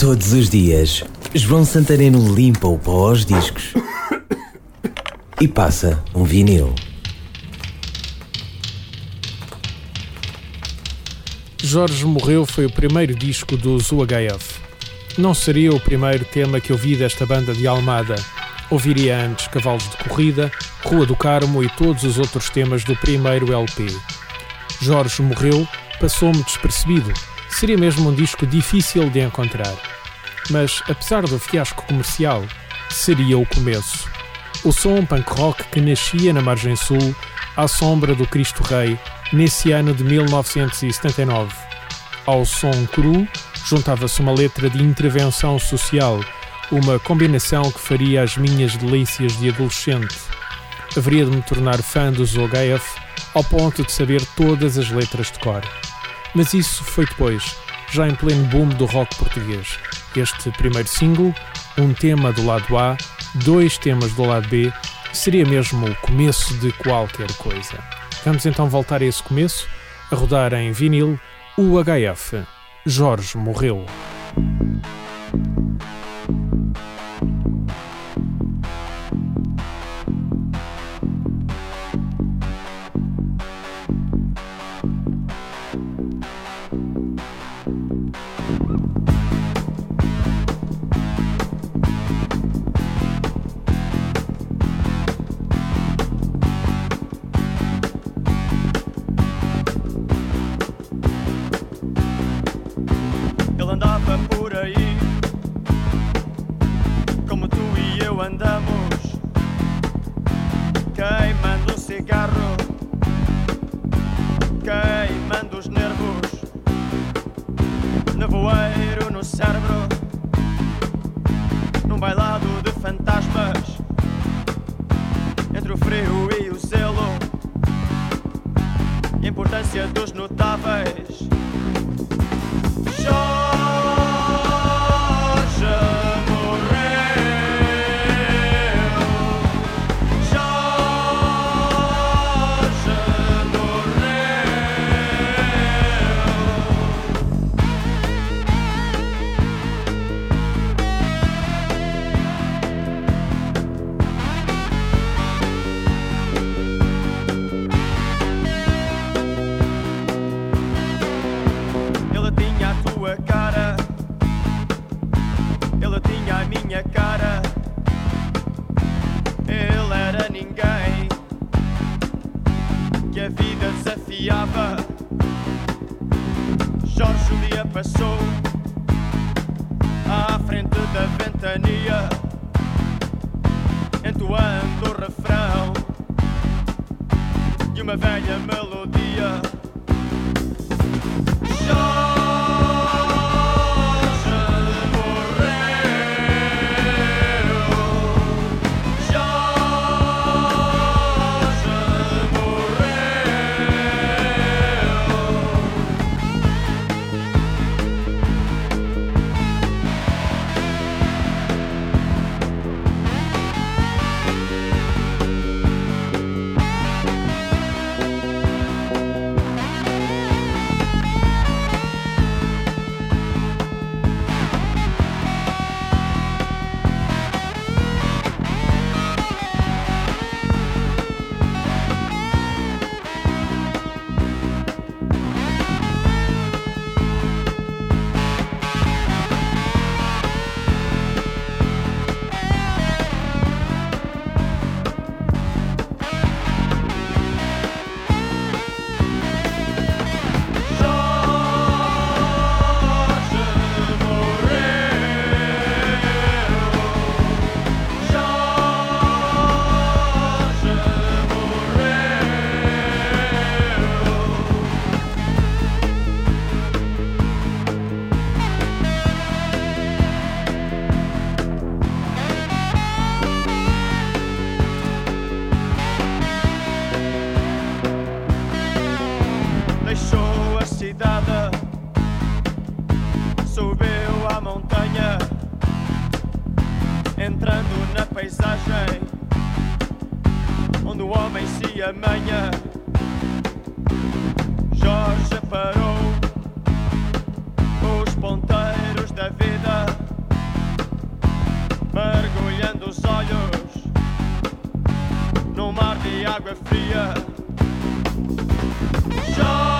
Todos os dias, João Santareno limpa o pó aos discos e passa um vinil. Jorge Morreu foi o primeiro disco dos UHF. Não seria o primeiro tema que ouvi desta banda de Almada. Ouviria antes Cavalos de Corrida, Rua do Carmo e todos os outros temas do primeiro LP. Jorge Morreu passou-me despercebido. Seria mesmo um disco difícil de encontrar. Mas, apesar do fiasco comercial, seria o começo. O som punk rock que nascia na margem sul, à sombra do Cristo Rei, nesse ano de 1979. Ao som cru, juntava-se uma letra de intervenção social, uma combinação que faria as minhas delícias de adolescente. Haveria de me tornar fã dos OGF ao ponto de saber todas as letras de cor. Mas isso foi depois, já em pleno boom do rock português. Este primeiro single, um tema do lado A, dois temas do lado B, seria mesmo o começo de qualquer coisa. Vamos então voltar a esse começo, a rodar em vinil o HF. Jorge morreu. Andamos Queimando um cigarro Queimando os nervos. Nevoeiro no cérebro Num bailado de fantasmas. Entre o frio e o zelo Importância dos notáveis. Jorge tinha a tua cara, ele tinha a minha cara. Ele era ninguém que a vida desafiava. Jorge dia passou à frente da ventania, entoando o refrão de uma velha melodia. Jorge convidada subiu a montanha, entrando na paisagem onde o homem se amanha. Jorge parou os ponteiros da vida, mergulhando os olhos no mar de água fria. Jorge